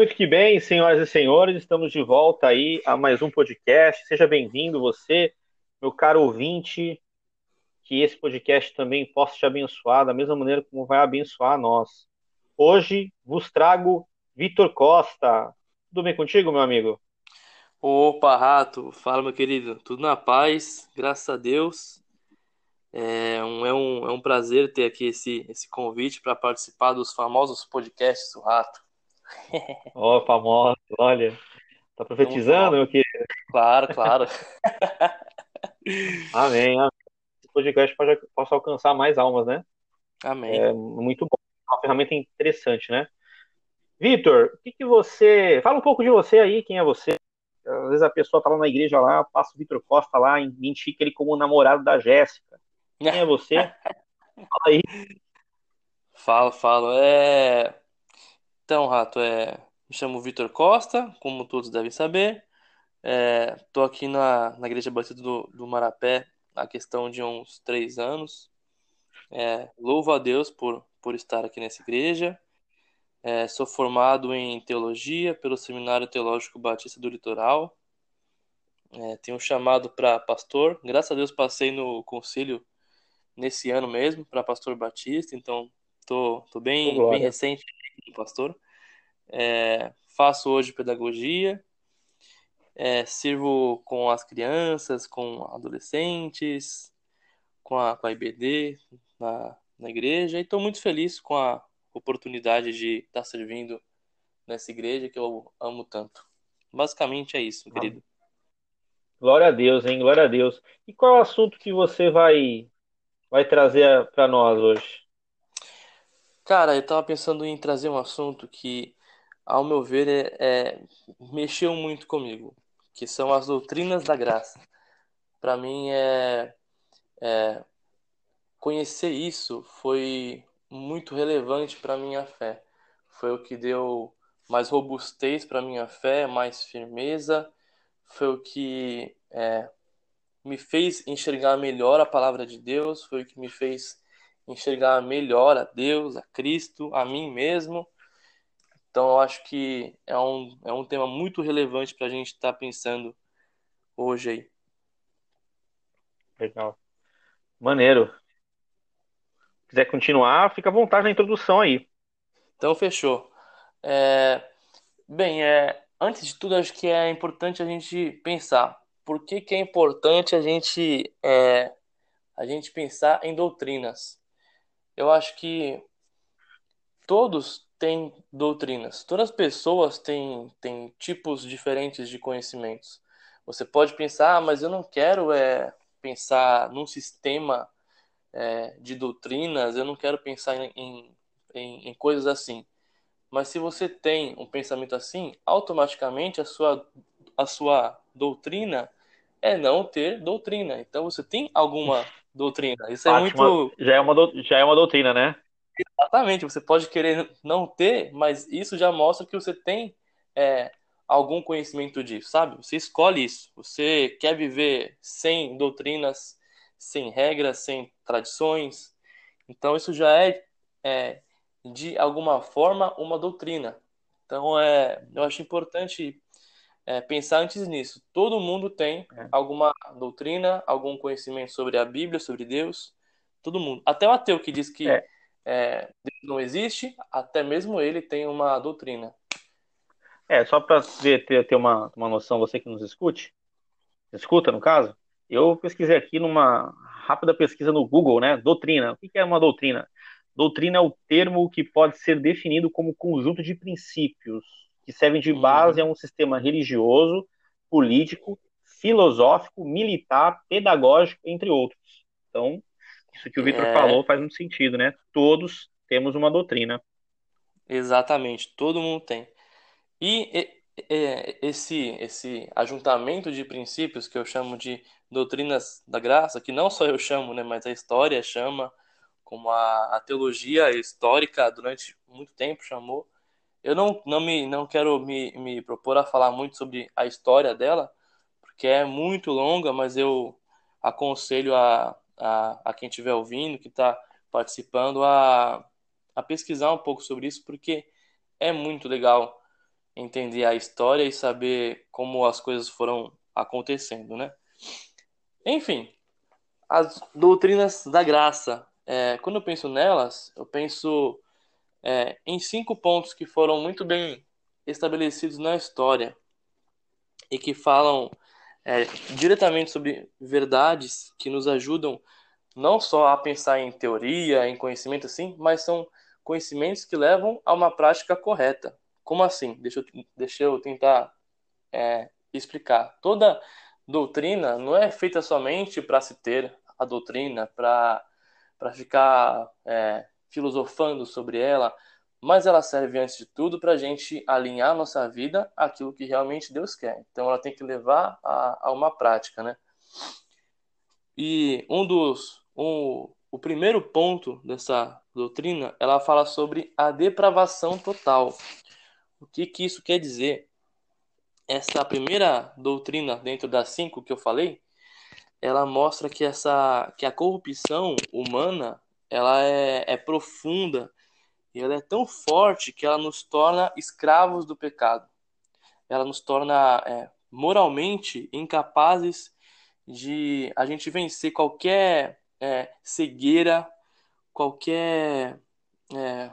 Muito que bem, senhoras e senhores, estamos de volta aí a mais um podcast. Seja bem-vindo você, meu caro ouvinte, que esse podcast também possa te abençoar da mesma maneira como vai abençoar nós. Hoje vos trago Vitor Costa. Tudo bem contigo, meu amigo? Opa, Rato, fala, meu querido. Tudo na paz, graças a Deus. É um, é um, é um prazer ter aqui esse, esse convite para participar dos famosos podcasts do Rato. Ó, oh, famoso, olha. Tá profetizando, meu querido? Claro, claro. amém, amém. Esse podcast possa alcançar mais almas, né? Amém. É muito bom. É uma ferramenta interessante, né? Vitor, o que, que você. Fala um pouco de você aí, quem é você? Às vezes a pessoa tá lá na igreja lá, passa o Vitor Costa lá, identifica ele como o namorado da Jéssica. Quem é você? Fala aí. Falo, falo. É... Então, Rato, é... me chamo Vitor Costa, como todos devem saber. Estou é... aqui na, na Igreja Batista do, do Marapé há questão de uns três anos. É... Louvo a Deus por, por estar aqui nessa igreja. É... Sou formado em teologia pelo Seminário Teológico Batista do Litoral. É... Tenho um chamado para pastor. Graças a Deus passei no concílio nesse ano mesmo para pastor Batista, então tô, tô bem, bem recente pastor. É, faço hoje pedagogia, é, sirvo com as crianças, com adolescentes, com a, com a IBD na, na igreja e estou muito feliz com a oportunidade de estar tá servindo nessa igreja que eu amo tanto. Basicamente é isso, querido. Glória a Deus, hein? Glória a Deus. E qual é o assunto que você vai vai trazer para nós hoje? Cara, eu tava pensando em trazer um assunto que, ao meu ver, é, é, mexeu muito comigo, que são as doutrinas da graça. Para mim, é, é, conhecer isso foi muito relevante para minha fé. Foi o que deu mais robustez para minha fé, mais firmeza. Foi o que é, me fez enxergar melhor a palavra de Deus, foi o que me fez enxergar melhor a Deus, a Cristo, a mim mesmo. Então eu acho que é um, é um tema muito relevante para a gente estar tá pensando hoje aí. Legal. Maneiro. Se quiser continuar, fica à vontade na introdução aí. Então fechou. É... Bem, é... antes de tudo, acho que é importante a gente pensar por que, que é importante a gente, é, a gente pensar em doutrinas? Eu acho que todos têm doutrinas, todas as pessoas têm, têm tipos diferentes de conhecimentos. Você pode pensar, ah, mas eu não quero é, pensar num sistema é, de doutrinas, eu não quero pensar em, em, em coisas assim. Mas se você tem um pensamento assim, automaticamente a sua, a sua doutrina é não ter doutrina. Então você tem alguma doutrina. Isso é muito. Já é, uma, já é uma doutrina, né? Exatamente. Você pode querer não ter, mas isso já mostra que você tem é, algum conhecimento disso, sabe? Você escolhe isso. Você quer viver sem doutrinas, sem regras, sem tradições. Então isso já é, é de alguma forma uma doutrina. Então é, eu acho importante é, pensar antes nisso. Todo mundo tem é. alguma doutrina, algum conhecimento sobre a Bíblia, sobre Deus. Todo mundo. Até o ateu que diz que é. é Deus não existe, até mesmo ele tem uma doutrina. É, só para ter, ter uma, uma noção, você que nos escute, escuta no caso, eu pesquisei aqui numa rápida pesquisa no Google, né? Doutrina. O que é uma doutrina? Doutrina é o termo que pode ser definido como conjunto de princípios, que servem de base uhum. a um sistema religioso, político, filosófico, militar, pedagógico, entre outros. Então, isso que o Vitor é... falou faz muito sentido, né? Todos temos uma doutrina. Exatamente, todo mundo tem. E, e esse, esse ajuntamento de princípios que eu chamo de doutrinas da graça, que não só eu chamo, né, mas a história chama, como a, a teologia histórica durante muito tempo chamou, eu não, não, me, não quero me, me propor a falar muito sobre a história dela, porque é muito longa, mas eu aconselho a, a, a quem estiver ouvindo, que está participando, a, a pesquisar um pouco sobre isso, porque é muito legal entender a história e saber como as coisas foram acontecendo, né? Enfim, as doutrinas da graça. É, quando eu penso nelas, eu penso é, em cinco pontos que foram muito bem estabelecidos na história e que falam é, diretamente sobre verdades que nos ajudam não só a pensar em teoria, em conhecimento assim, mas são conhecimentos que levam a uma prática correta. Como assim? Deixa eu, deixa eu tentar é, explicar. Toda doutrina não é feita somente para se ter a doutrina, para ficar é, filosofando sobre ela, mas ela serve antes de tudo para a gente alinhar nossa vida àquilo que realmente Deus quer. Então ela tem que levar a, a uma prática, né? E um dos um, o primeiro ponto dessa doutrina, ela fala sobre a depravação total. O que que isso quer dizer? Essa primeira doutrina dentro das cinco que eu falei, ela mostra que essa que a corrupção humana ela é, é profunda e ela é tão forte que ela nos torna escravos do pecado. Ela nos torna é, moralmente incapazes de a gente vencer qualquer é, cegueira, qualquer é,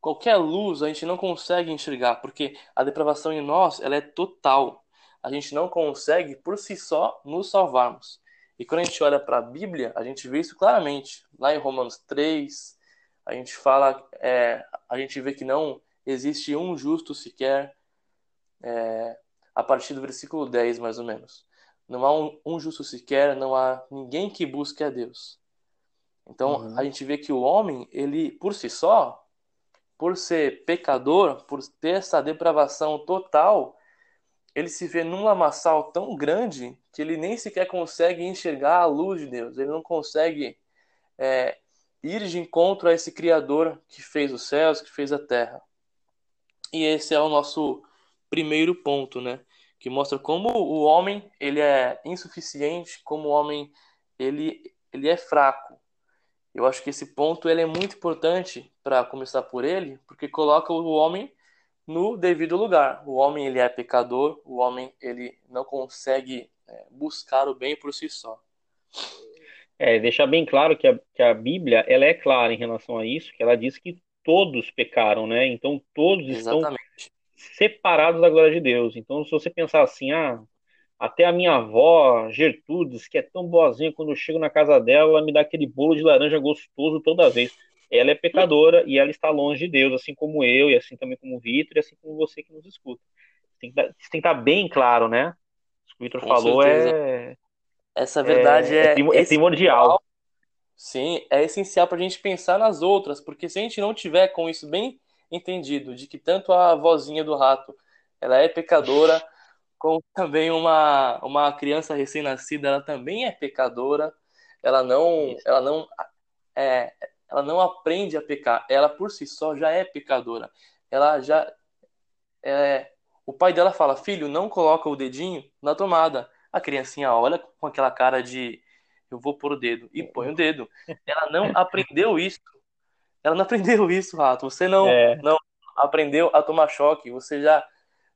qualquer luz a gente não consegue enxergar, porque a depravação em nós ela é total. A gente não consegue por si só nos salvarmos. E quando a gente olha para a Bíblia, a gente vê isso claramente. Lá em Romanos 3, a gente fala, é, a gente vê que não existe um justo sequer, é, a partir do versículo 10, mais ou menos. Não há um, um justo sequer, não há ninguém que busque a Deus. Então, uhum. a gente vê que o homem, ele, por si só, por ser pecador, por ter essa depravação total, ele se vê num lamaçal tão grande que ele nem sequer consegue enxergar a luz de Deus. Ele não consegue é, ir de encontro a esse Criador que fez os céus, que fez a terra. E esse é o nosso primeiro ponto, né? Que mostra como o homem ele é insuficiente, como o homem ele, ele é fraco. Eu acho que esse ponto ele é muito importante para começar por ele, porque coloca o homem no devido lugar. O homem ele é pecador, o homem ele não consegue é, buscar o bem por si só. É, deixar bem claro que a, que a Bíblia ela é clara em relação a isso, que ela diz que todos pecaram, né? Então todos Exatamente. estão separados da glória de Deus. Então se você pensar assim, ah, até a minha avó Gertrudes, que é tão boazinha, quando eu chego na casa dela, ela me dá aquele bolo de laranja gostoso toda vez. Ela é pecadora e ela está longe de Deus, assim como eu, e assim também como o Vitor, e assim como você que nos escuta. Tem que, tem que estar bem claro, né? O que o Vitor falou certeza. é essa verdade é, é, é, é primordial. Sim, é essencial para a gente pensar nas outras, porque se a gente não tiver com isso bem entendido, de que tanto a vozinha do rato ela é pecadora, como também uma, uma criança recém-nascida ela também é pecadora, ela não, ela não é, ela não aprende a pecar, ela por si só já é pecadora. Ela já é, o pai dela fala: "Filho, não coloca o dedinho na tomada". A criancinha olha com aquela cara de eu vou pôr o dedo e põe o dedo. Ela não aprendeu isso. Ela não aprendeu isso, rato. Você não, é. não aprendeu a tomar choque. Você já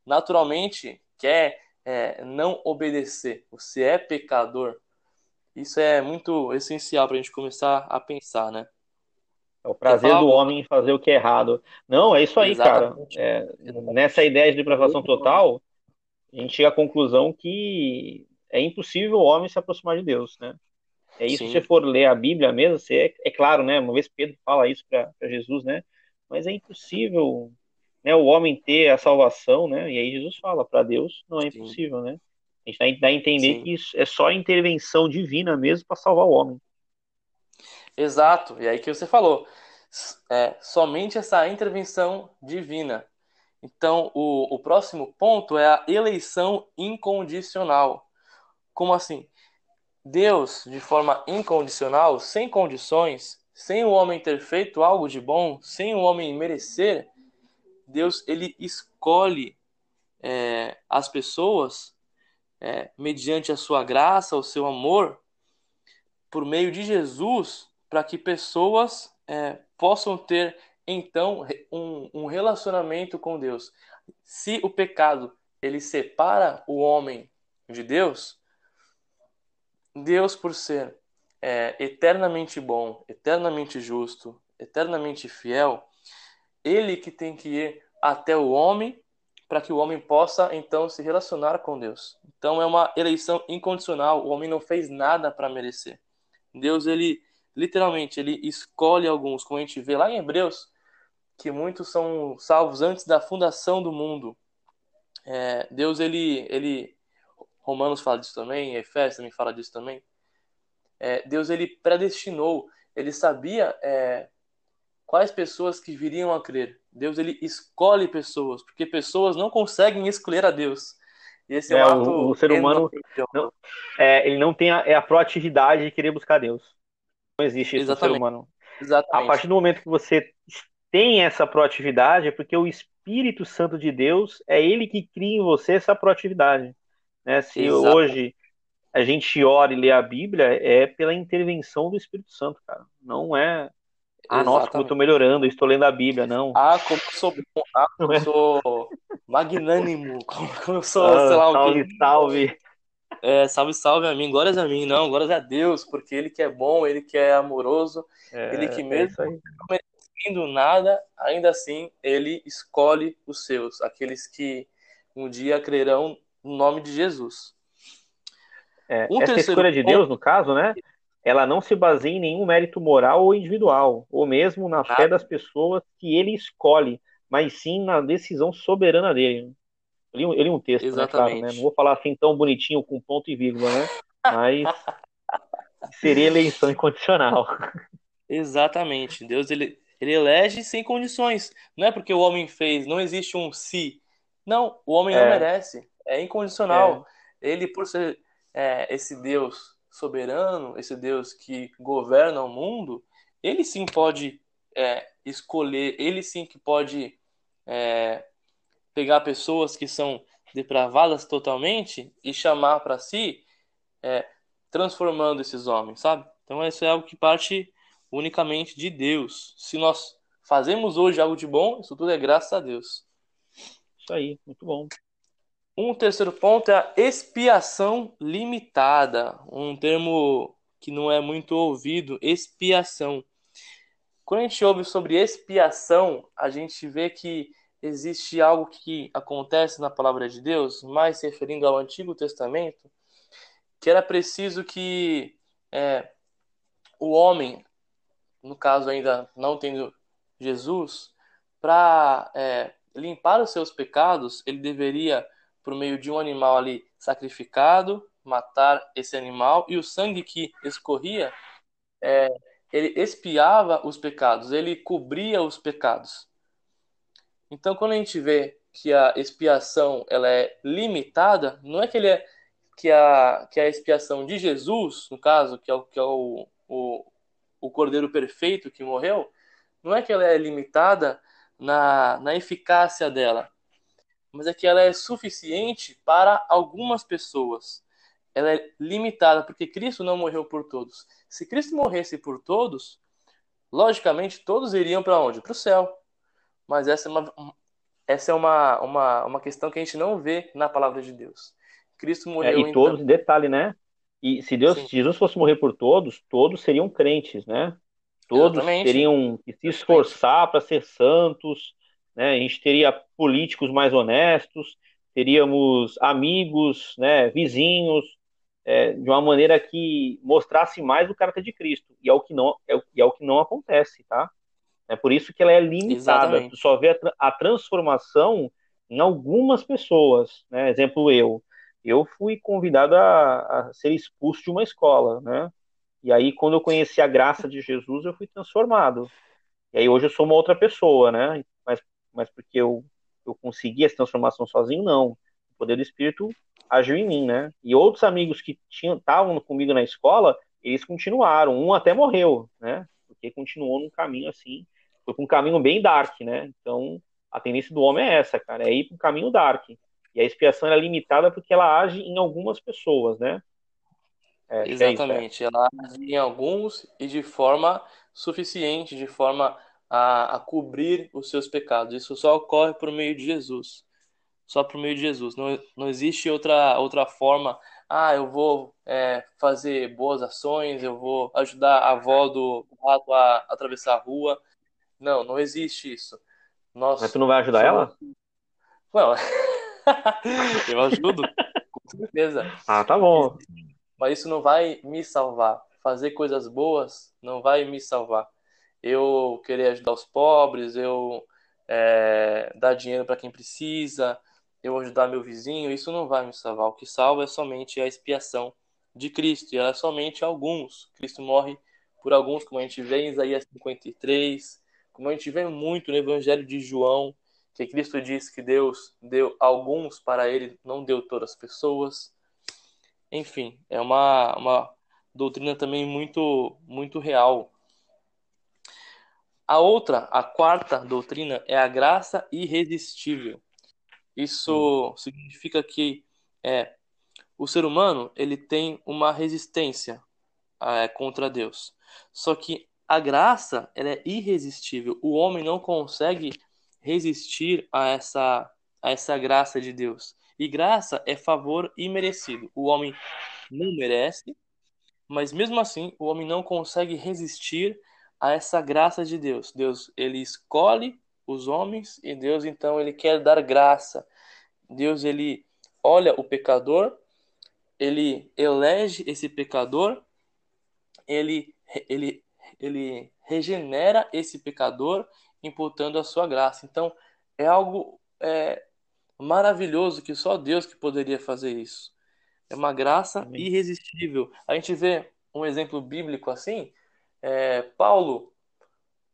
naturalmente quer é, não obedecer. Você é pecador. Isso é muito essencial para a gente começar a pensar, né? É o prazer do homem em fazer o que é errado. Não, é isso aí, Exatamente. cara. É, nessa ideia de depravação total, a gente chega à conclusão que é impossível o homem se aproximar de Deus, né? É isso, Sim. se você for ler a Bíblia mesmo, você, é, é claro, né? Uma vez Pedro fala isso para Jesus, né? Mas é impossível né, o homem ter a salvação, né? E aí Jesus fala, para Deus não é impossível, Sim. né? A gente dá a entender Sim. que isso é só intervenção divina mesmo para salvar o homem. Exato, e aí que você falou, é, somente essa intervenção divina. Então, o, o próximo ponto é a eleição incondicional. Como assim? Deus, de forma incondicional, sem condições, sem o homem ter feito algo de bom, sem o homem merecer, Deus ele escolhe é, as pessoas é, mediante a sua graça, o seu amor, por meio de Jesus, para que pessoas é, possam ter então um, um relacionamento com Deus. se o pecado ele separa o homem de Deus, Deus, por ser é, eternamente bom, eternamente justo, eternamente fiel, ele que tem que ir até o homem para que o homem possa então se relacionar com Deus. Então é uma eleição incondicional, o homem não fez nada para merecer. Deus ele literalmente ele escolhe alguns, como a gente vê lá em Hebreus, que muitos são salvos antes da fundação do mundo. É, Deus ele ele Romanos fala disso também, Efésios também fala disso também. É, Deus ele predestinou, ele sabia é, quais pessoas que viriam a crer. Deus ele escolhe pessoas, porque pessoas não conseguem escolher a Deus. E esse é, é um ato o, o ser humano não, é, ele não tem a, é a proatividade de querer buscar Deus. Não existe isso no ser humano. Exatamente. A partir do momento que você tem essa proatividade, é porque o Espírito Santo de Deus é ele que cria em você essa proatividade. Né? Se Exatamente. hoje a gente ora e lê a Bíblia, é pela intervenção do Espírito Santo, cara. Não é ah, Exatamente. nossa, como eu tô melhorando, estou lendo a Bíblia, não. Ah, como eu sou bom, ah, como eu sou magnânimo, como, eu sou, ah, sei lá, salve, salve. É, salve, salve a mim, glórias a mim, não, glórias a Deus, porque Ele que é bom, Ele que é amoroso, é, Ele que é mesmo é não merecendo nada, ainda assim, Ele escolhe os seus, aqueles que um dia crerão no nome de Jesus. É, um essa escolha de Deus, no caso, né? ela não se baseia em nenhum mérito moral ou individual, ou mesmo na fé das pessoas que ele escolhe, mas sim na decisão soberana dele. Li, eu li um texto, né, claro, né? Não vou falar assim tão bonitinho com ponto e vírgula, né? Mas seria eleição incondicional. Exatamente. Deus ele, ele elege sem condições. Não é porque o homem fez, não existe um se. Não, o homem é. não merece. É incondicional. É. Ele, por ser é, esse Deus soberano, esse Deus que governa o mundo, ele sim pode é, escolher, ele sim que pode é, pegar pessoas que são depravadas totalmente e chamar para si, é, transformando esses homens, sabe? Então isso é algo que parte unicamente de Deus. Se nós fazemos hoje algo de bom, isso tudo é graças a Deus. Isso aí, muito bom. Um terceiro ponto é a expiação limitada, um termo que não é muito ouvido, expiação. Quando a gente ouve sobre expiação, a gente vê que existe algo que acontece na palavra de Deus, mais se referindo ao Antigo Testamento, que era preciso que é, o homem, no caso ainda não tendo Jesus, para é, limpar os seus pecados, ele deveria por meio de um animal ali sacrificado, matar esse animal, e o sangue que escorria, é, ele expiava os pecados, ele cobria os pecados. Então, quando a gente vê que a expiação ela é limitada, não é que ele é que a, que a expiação de Jesus, no caso, que é, o, que é o, o, o Cordeiro Perfeito que morreu, não é que ela é limitada na, na eficácia dela, mas é que ela é suficiente para algumas pessoas. Ela é limitada, porque Cristo não morreu por todos. Se Cristo morresse por todos, logicamente todos iriam para onde? Para o céu. Mas essa é, uma, essa é uma, uma, uma questão que a gente não vê na palavra de Deus. Cristo morreu. É, e então... todos, detalhe, né? E se Deus, se Jesus fosse morrer por todos, todos seriam crentes, né? Todos Exatamente. teriam que se esforçar para ser santos, né? A gente teria políticos mais honestos, teríamos amigos, né, vizinhos, é, de uma maneira que mostrasse mais o caráter de Cristo. E é o que não, é, é o que não acontece, tá? É por isso que ela é limitada. Exatamente. Tu só vê a, a, transformação em algumas pessoas, né? Exemplo eu. Eu fui convidado a, a ser expulso de uma escola, né? E aí, quando eu conheci a graça de Jesus, eu fui transformado. E aí, hoje eu sou uma outra pessoa, né? Mas mas porque eu, eu consegui essa transformação sozinho, não. O poder do Espírito agiu em mim, né? E outros amigos que estavam comigo na escola, eles continuaram. Um até morreu, né? Porque continuou num caminho assim, foi para um caminho bem dark, né? Então, a tendência do homem é essa, cara, é ir para um caminho dark. E a expiação é limitada porque ela age em algumas pessoas, né? É, Exatamente, é isso, é. ela age em alguns e de forma suficiente, de forma a, a cobrir os seus pecados. Isso só ocorre por meio de Jesus. só por meio de Jesus. Não, não existe outra, outra forma. Ah, eu vou é, fazer boas ações, eu vou ajudar a avó do rato a, a atravessar a rua. Não, não existe isso. Nós Mas tu não vai ajudar somos... ela? Não, eu ajudo, com certeza. Ah, tá bom. Mas isso não vai me salvar. Fazer coisas boas não vai me salvar. Eu querer ajudar os pobres, eu é, dar dinheiro para quem precisa, eu ajudar meu vizinho, isso não vai me salvar. O que salva é somente a expiação de Cristo, e ela é somente alguns. Cristo morre por alguns, como a gente vê em Isaías 53, como a gente vê muito no Evangelho de João, que Cristo diz que Deus deu alguns para ele, não deu todas as pessoas. Enfim, é uma, uma doutrina também muito, muito real. A outra, a quarta doutrina, é a graça irresistível. Isso hum. significa que é, o ser humano ele tem uma resistência é, contra Deus. Só que a graça ela é irresistível. O homem não consegue resistir a essa, a essa graça de Deus. E graça é favor imerecido. O homem não merece, mas mesmo assim o homem não consegue resistir a essa graça de Deus. Deus ele escolhe os homens e Deus então ele quer dar graça. Deus ele olha o pecador, ele elege esse pecador, ele ele ele regenera esse pecador imputando a sua graça. Então é algo é, maravilhoso que só Deus que poderia fazer isso. É uma graça Amém. irresistível. A gente vê um exemplo bíblico assim, é, Paulo,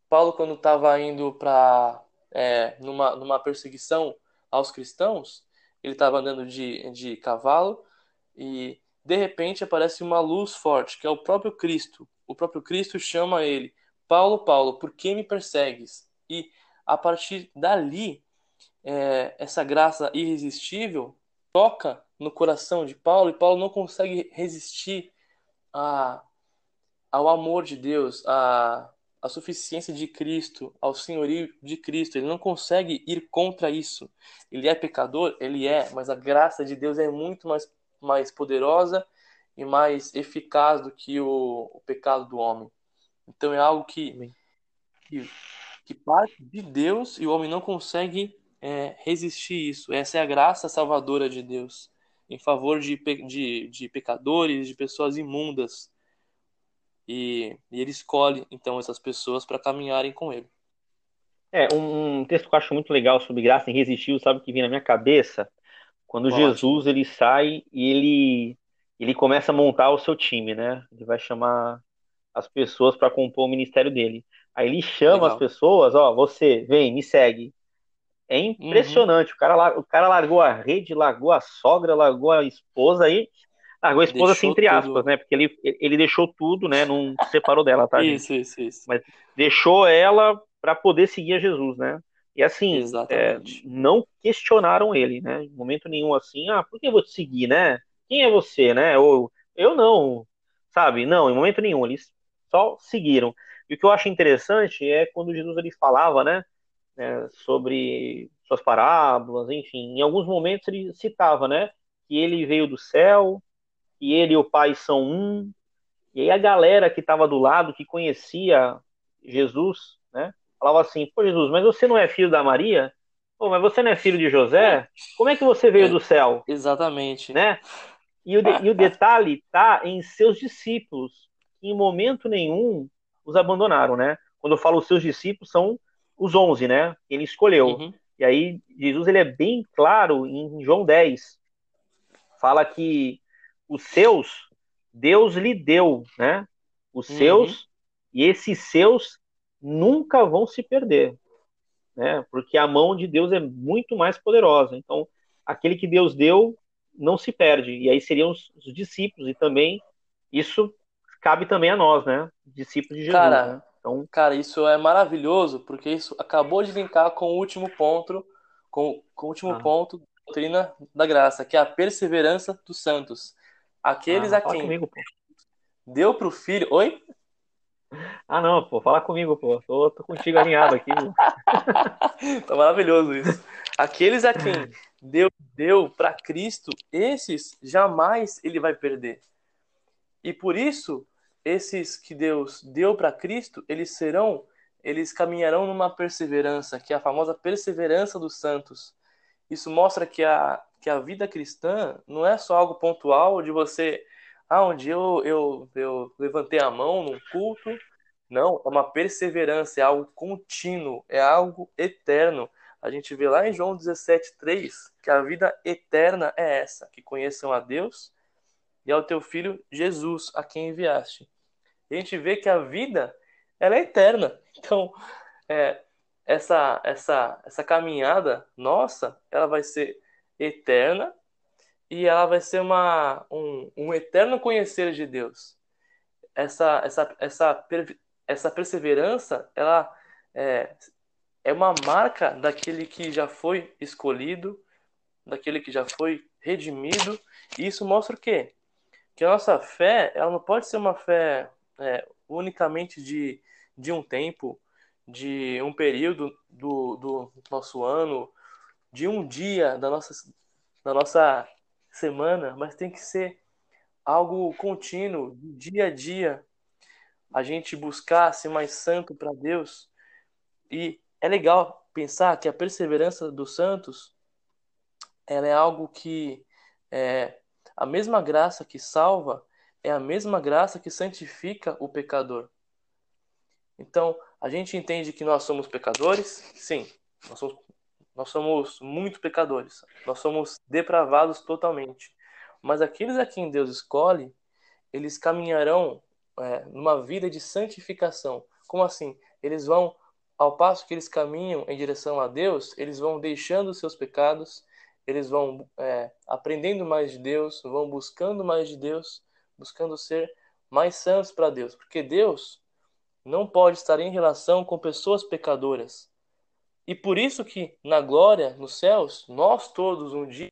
Paulo quando estava indo para é, numa, numa perseguição aos cristãos, ele estava andando de, de cavalo e de repente aparece uma luz forte, que é o próprio Cristo. O próprio Cristo chama ele, Paulo, Paulo, por que me persegues? E a partir dali, é, essa graça irresistível toca no coração de Paulo e Paulo não consegue resistir a, ao amor de Deus, à, à suficiência de Cristo, ao senhorio de Cristo. Ele não consegue ir contra isso. Ele é pecador? Ele é, mas a graça de Deus é muito mais, mais poderosa e mais eficaz do que o, o pecado do homem. Então é algo que, que, que, parte de Deus e o homem não consegue é, resistir isso. Essa é a graça salvadora de Deus em favor de, de, de pecadores, de pessoas imundas. E, e ele escolhe, então, essas pessoas para caminharem com ele. É, um, um, texto que eu acho muito legal sobre graça irresistível, sabe o que vem na minha cabeça? Quando. Jesus ele sai e ele, ele começa a montar o seu time, né? Ele vai chamar as pessoas para compor o ministério dele. Aí ele chama legal. as pessoas, ó, você, vem, me segue. É impressionante. Uhum. O, cara, o cara largou a rede, largou a sogra, largou a esposa aí Largou a esposa assim, entre aspas, tudo. né? Porque ele, ele deixou tudo, né? Não separou dela, tá? isso, isso, isso. Mas deixou ela para poder seguir a Jesus, né? E assim, é, não questionaram ele, né? Em momento nenhum assim, ah, por que eu vou te seguir, né? Quem é você, né? Ou eu não, sabe? Não, em momento nenhum, eles só seguiram. E o que eu acho interessante é quando Jesus ele falava, né? É, sobre suas parábolas, enfim, em alguns momentos ele citava, né? Que ele veio do céu, que ele e o pai são um. E aí a galera que estava do lado, que conhecia Jesus, né? Falava assim, pô Jesus, mas você não é filho da Maria? Pô, mas você não é filho de José? Como é que você veio é, do céu? Exatamente. Né? E o, de, e o detalhe está em seus discípulos, que em momento nenhum os abandonaram, né? Quando eu falo os seus discípulos, são os onze, né? Que ele escolheu. Uhum. E aí, Jesus ele é bem claro em João 10. Fala que os seus, Deus lhe deu, né? Os uhum. seus, e esses seus nunca vão se perder, né? Porque a mão de Deus é muito mais poderosa. Então, aquele que Deus deu não se perde. E aí seriam os, os discípulos, e também isso cabe também a nós, né? Discípulos de Jesus. Cara, né? então... cara, isso é maravilhoso, porque isso acabou de linkar com o último ponto, com, com o último ah. ponto da doutrina da graça, que é a perseverança dos santos. Aqueles ah, a quem comigo, deu pro filho. Oi? Ah, não, pô, fala comigo, pô. Tô, tô contigo alinhado aqui. tá maravilhoso isso. Aqueles a quem Deus deu para Cristo, esses jamais ele vai perder. E por isso, esses que Deus deu para Cristo, eles serão, eles caminharão numa perseverança, que é a famosa perseverança dos santos. Isso mostra que a, que a vida cristã não é só algo pontual de você, ah, um dia eu, eu, eu levantei a mão num culto. Não, é uma perseverança, é algo contínuo, é algo eterno. A gente vê lá em João 17,3 que a vida eterna é essa: que conheçam a Deus e ao teu filho Jesus, a quem enviaste. E a gente vê que a vida ela é eterna. Então, é, essa, essa, essa caminhada nossa, ela vai ser eterna e ela vai ser uma, um, um eterno conhecer de Deus. Essa, essa, essa, essa perseverança, ela é, é uma marca daquele que já foi escolhido, daquele que já foi redimido. E isso mostra o quê? Que a nossa fé, ela não pode ser uma fé é, unicamente de, de um tempo, de um período do, do nosso ano, de um dia da nossa, da nossa semana, mas tem que ser algo contínuo, dia a dia, a gente buscar ser mais santo para Deus. E é legal pensar que a perseverança dos santos ela é algo que é a mesma graça que salva é a mesma graça que santifica o pecador. Então, a gente entende que nós somos pecadores? Sim, nós somos, nós somos muito pecadores. Nós somos depravados totalmente. Mas aqueles a quem Deus escolhe, eles caminharão é, numa vida de santificação. Como assim? Eles vão ao passo que eles caminham em direção a Deus, eles vão deixando os seus pecados, eles vão é, aprendendo mais de Deus, vão buscando mais de Deus, buscando ser mais santos para Deus, porque Deus não pode estar em relação com pessoas pecadoras. E por isso que na glória, nos céus, nós todos um dia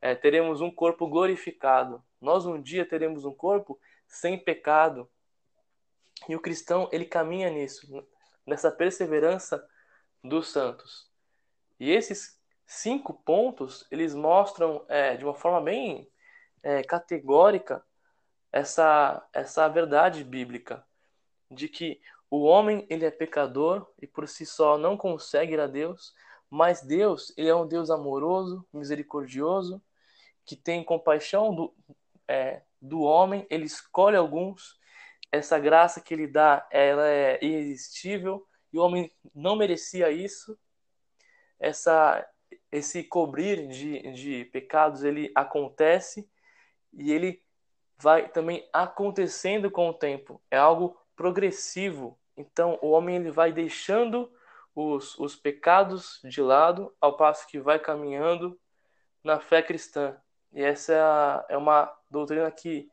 é, teremos um corpo glorificado. Nós um dia teremos um corpo sem pecado. E o cristão, ele caminha nisso nessa perseverança dos santos. E esses cinco pontos, eles mostram é, de uma forma bem é, categórica essa, essa verdade bíblica de que o homem ele é pecador e por si só não consegue ir a Deus, mas Deus ele é um Deus amoroso, misericordioso, que tem compaixão do, é, do homem, ele escolhe alguns essa graça que ele dá, ela é irresistível e o homem não merecia isso. Essa, esse cobrir de, de pecados ele acontece e ele vai também acontecendo com o tempo. É algo progressivo. Então o homem ele vai deixando os, os pecados de lado ao passo que vai caminhando na fé cristã. E essa é, é uma doutrina que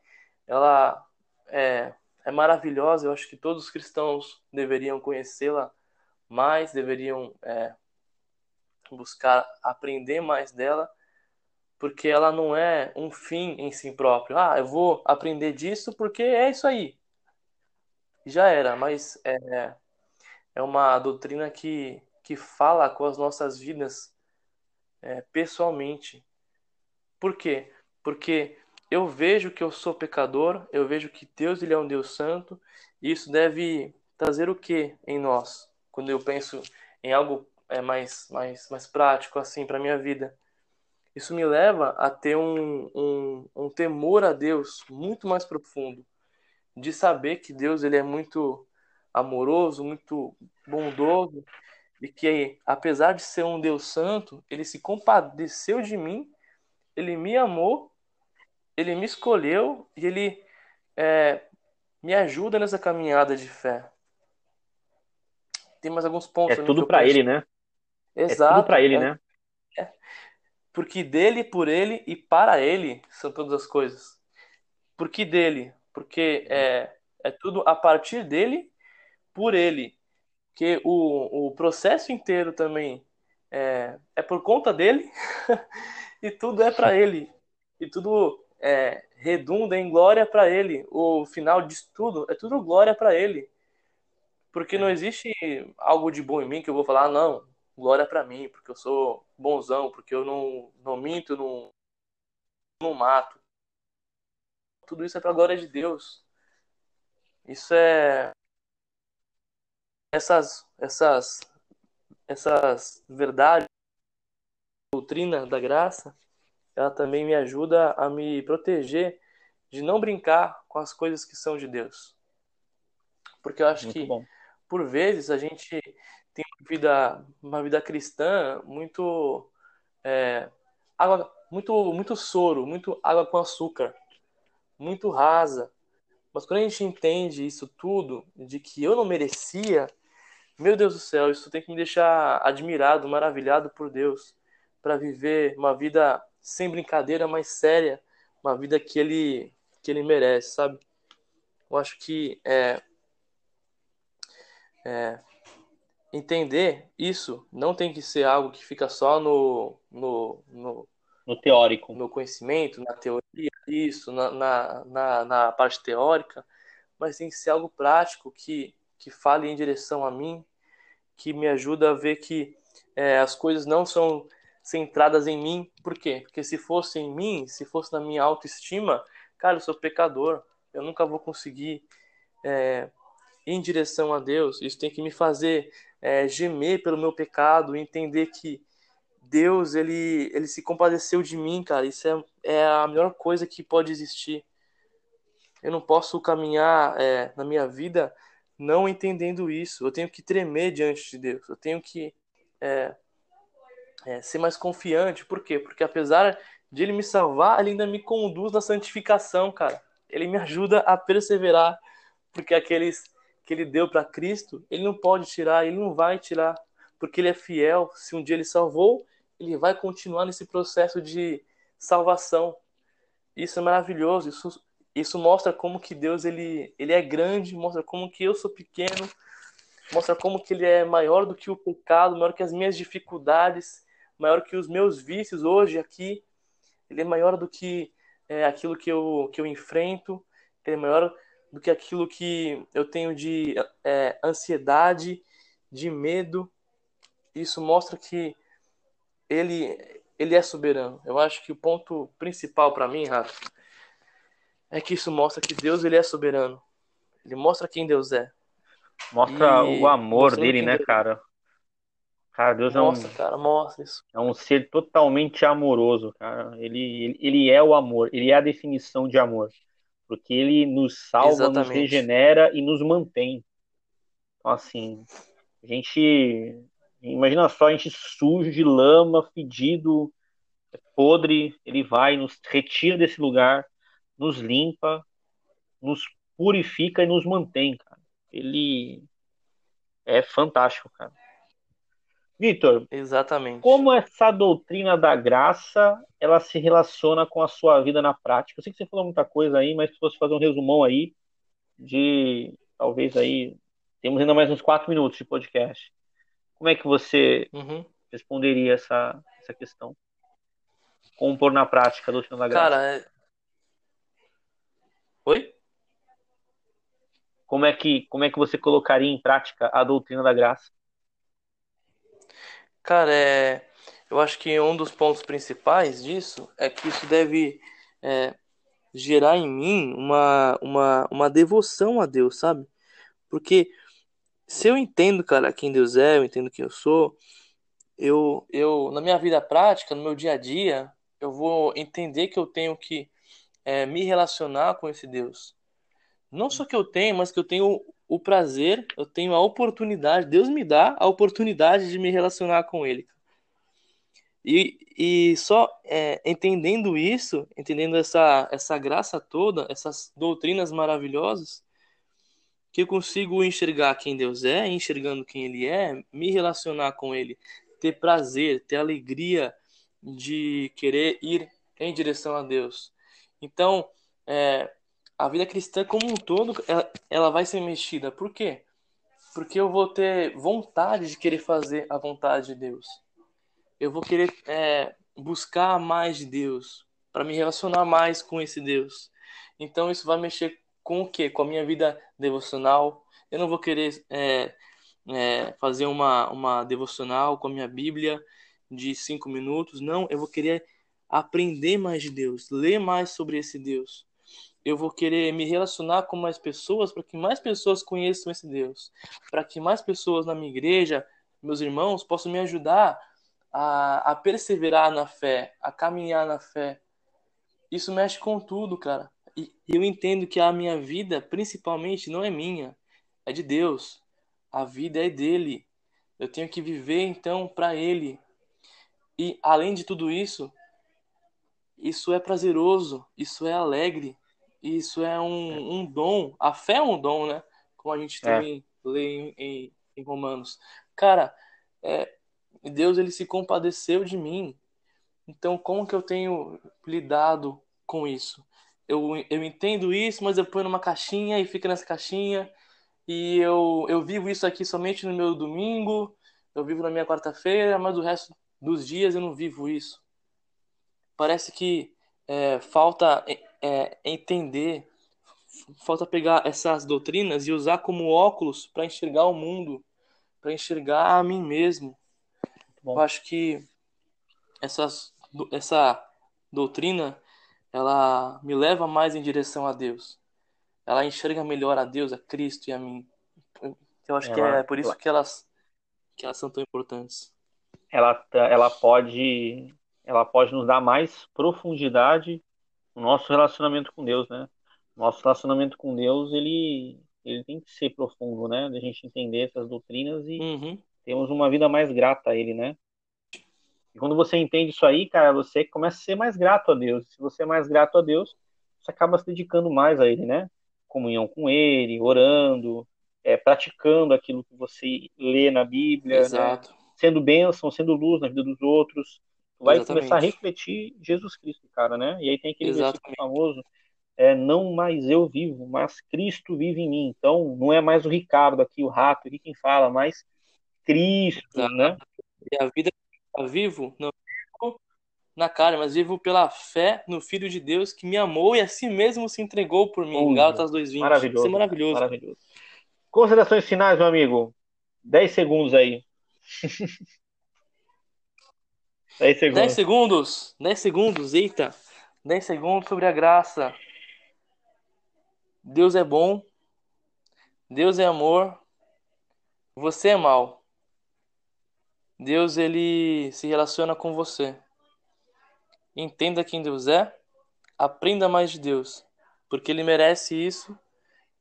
ela é, é maravilhosa. Eu acho que todos os cristãos deveriam conhecê-la mais, deveriam é, buscar aprender mais dela, porque ela não é um fim em si próprio. Ah, eu vou aprender disso porque é isso aí. Já era, mas é, é uma doutrina que, que fala com as nossas vidas é, pessoalmente. Por quê? Porque eu vejo que eu sou pecador, eu vejo que Deus ele é um Deus santo, e isso deve trazer o que em nós? Quando eu penso em algo é, mais, mais, mais prático assim para minha vida, isso me leva a ter um, um, um temor a Deus muito mais profundo, de saber que Deus ele é muito amoroso, muito bondoso e que apesar de ser um Deus santo, ele se compadeceu de mim, ele me amou ele me escolheu e ele é, me ajuda nessa caminhada de fé. Tem mais alguns pontos. É tudo para ele, né? Exato. É tudo para ele, é, né? É. Porque dele, por ele e para ele são todas as coisas. Por que dele? Porque é, é tudo a partir dele, por ele. Que o, o processo inteiro também é, é por conta dele e tudo é para ele. E tudo é, redunda em glória para ele. O final disso tudo é tudo glória para ele. Porque não existe algo de bom em mim que eu vou falar, ah, não, glória para mim, porque eu sou bonzão, porque eu não, não minto, não, não mato. Tudo isso é para glória de Deus. Isso é essas essas essas verdades, doutrina da graça, ela também me ajuda a me proteger de não brincar com as coisas que são de Deus. Porque eu acho Muito que bom. por vezes a gente tem uma vida, uma vida cristã muito é, água, muito muito soro, muito água com açúcar, muito rasa. Mas quando a gente entende isso tudo, de que eu não merecia, meu Deus do céu, isso tem que me deixar admirado, maravilhado por Deus, para viver uma vida sem brincadeira, mais séria, uma vida que ele que ele merece, sabe? Eu acho que é, é, entender isso não tem que ser algo que fica só no, no, no, No teórico. no conhecimento, na teoria, isso, na, na, na, na parte teórica, mas tem que ser algo prático que, que fale em direção a mim, que me ajuda a ver que é, as coisas não são centradas em mim. Por quê? Porque se fosse em mim, se fosse na minha autoestima, cara, eu sou pecador, eu nunca vou conseguir é, ir em direção a Deus. Isso tem que me fazer é, gemer pelo meu pecado, entender que Deus ele, ele se compadeceu de mim, cara. Isso é, é a melhor coisa que pode existir. Eu não posso caminhar é, na minha vida não entendendo isso. Eu tenho que tremer diante de Deus. Eu tenho que é, é, ser mais confiante. Por quê? Porque apesar de Ele me salvar, Ele ainda me conduz na santificação, cara. Ele me ajuda a perseverar, porque aqueles que Ele deu para Cristo, Ele não pode tirar, Ele não vai tirar, porque Ele é fiel. Se um dia Ele salvou, Ele vai continuar nesse processo de salvação. Isso é maravilhoso. Isso isso mostra como que Deus ele, ele é grande, mostra como que eu sou pequeno, mostra como que ele é maior do que o pecado, maior que as minhas dificuldades, maior que os meus vícios hoje aqui. Ele é maior do que é, aquilo que eu, que eu enfrento, ele é maior do que aquilo que eu tenho de é, ansiedade, de medo. Isso mostra que ele, ele é soberano. Eu acho que o ponto principal para mim, Rafa, é que isso mostra que Deus ele é soberano. Ele mostra quem Deus é. Mostra E o amor dele, né, cara? Cara, Deus é um, Mostra, cara, mostra isso. é um ser totalmente amoroso, cara. Ele, ele, ele é o amor, ele é a definição de amor. Porque ele nos salva, nos Exatamente. regenera e nos mantém. Então, assim, a gente. Imagina só, a gente sujo de lama, fedido, podre. Ele vai, nos retira desse lugar, nos limpa, nos purifica e nos mantém, cara. Ele é fantástico, cara. Vitor, Exatamente. como essa doutrina da graça ela se relaciona com a sua vida na prática? Eu sei que você falou muita coisa aí, mas se fosse fazer um resumão aí de talvez aí temos ainda mais uns quatro minutos de podcast. Como é que você Uhum. responderia essa, essa questão? Como pôr na prática a doutrina da graça? Cara, é... Oi? Como é que como é que você colocaria em prática a doutrina da graça? Cara, é... eu acho que um dos pontos principais disso é que isso deve é, gerar em mim uma, uma, uma devoção a Deus, sabe? Porque se eu entendo, cara, quem Deus é, eu entendo quem eu sou, eu, eu na minha vida prática, no meu dia a dia, eu vou entender que eu tenho que é, me relacionar com esse Deus. Não só que eu tenho, mas que eu tenho o prazer, eu tenho a oportunidade, Deus me dá a oportunidade de me relacionar com Ele. E, e só é, entendendo isso, entendendo essa, essa graça toda, essas doutrinas maravilhosas, que eu consigo enxergar quem Deus é, enxergando quem Ele é, me relacionar com Ele, ter prazer, ter alegria de querer ir em direção a Deus. Então, é, a vida cristã como um todo, ela, ela vai ser mexida. Por quê? Porque eu vou ter vontade de querer fazer a vontade de Deus. Eu vou querer é, buscar mais de Deus, para me relacionar mais com esse Deus. Então isso vai mexer com o quê? Com a minha vida devocional. Eu não vou querer é, é, fazer uma, uma devocional com a minha Bíblia de cinco minutos. Não, eu vou querer aprender mais de Deus, ler mais sobre esse Deus. Eu vou querer me relacionar com mais pessoas para que mais pessoas conheçam esse Deus, para que mais pessoas na minha igreja, meus irmãos, possam me ajudar a, a perseverar na fé, a caminhar na fé. Isso mexe com tudo, cara. E eu entendo que a minha vida, principalmente, não é minha, é de Deus. A vida é dele. Eu tenho que viver então para ele. E além de tudo isso, isso é prazeroso, isso é alegre, isso é um, um dom. A fé é um dom, né? Como a gente é. também é. lê em, em, em, Romanos. Cara, é, Deus ele se compadeceu de mim. Então, como que eu tenho lidado com isso? Eu, eu entendo isso, mas eu ponho numa caixinha e fica nessa caixinha e eu, eu vivo isso aqui somente no meu domingo, eu vivo na minha quarta-feira, mas o resto dos dias eu não vivo isso. Parece que é, falta é, entender, falta pegar essas doutrinas e usar como óculos para enxergar o mundo, para enxergar a mim mesmo. Bom. Eu acho que essas, essa doutrina ela me leva mais em direção a Deus ela enxerga melhor a Deus, a Cristo e a mim. Eu acho ela, que é por isso ela, que elas que elas são tão importantes. Ela ela pode ela pode nos dar mais profundidade no nosso relacionamento com Deus, né? Nosso relacionamento com Deus, ele ele tem que ser profundo, né? Da gente entender essas doutrinas e uhum. temos uma vida mais grata a ele, né? E quando você entende isso aí, cara, você começa a ser mais grato a Deus. Se você é mais grato a Deus, você acaba se dedicando mais a ele, né? comunhão com Ele, orando, é, praticando aquilo que você lê na Bíblia, né? sendo bênção, sendo luz na vida dos outros. Vai Exatamente. começar a refletir Jesus Cristo, cara, né? E aí tem aquele Exatamente. versículo famoso, é, não mais eu vivo, mas Cristo vive em mim. Então, não é mais o Ricardo aqui, o rato aqui quem fala, mas Cristo, Exato. né? E a vida que eu vivo, não na cara, mas vivo pela fé no Filho de Deus que me amou e assim mesmo se entregou por mim. Oh, Gálatas 2:20. Maravilhoso. Isso é maravilhoso. maravilhoso. Considerações finais, meu amigo. 10 segundos aí. 10 segundos. 10 segundos. 10 segundos, eita. 10 segundos sobre a graça. Deus é bom. Deus é amor. Você é mal. Deus ele se relaciona com você. Entenda quem Deus é, aprenda mais de Deus, porque ele merece isso.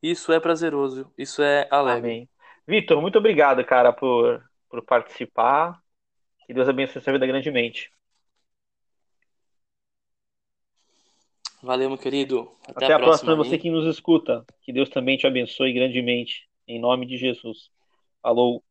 Isso é prazeroso, isso é alegre. Amém. Vitor, muito obrigado, cara, por, por participar. Que Deus abençoe sua vida grandemente. Valeu, meu querido. Até, Até a, próxima, próxima você que nos escuta. Que Deus também te abençoe grandemente. Em nome de Jesus. Falou.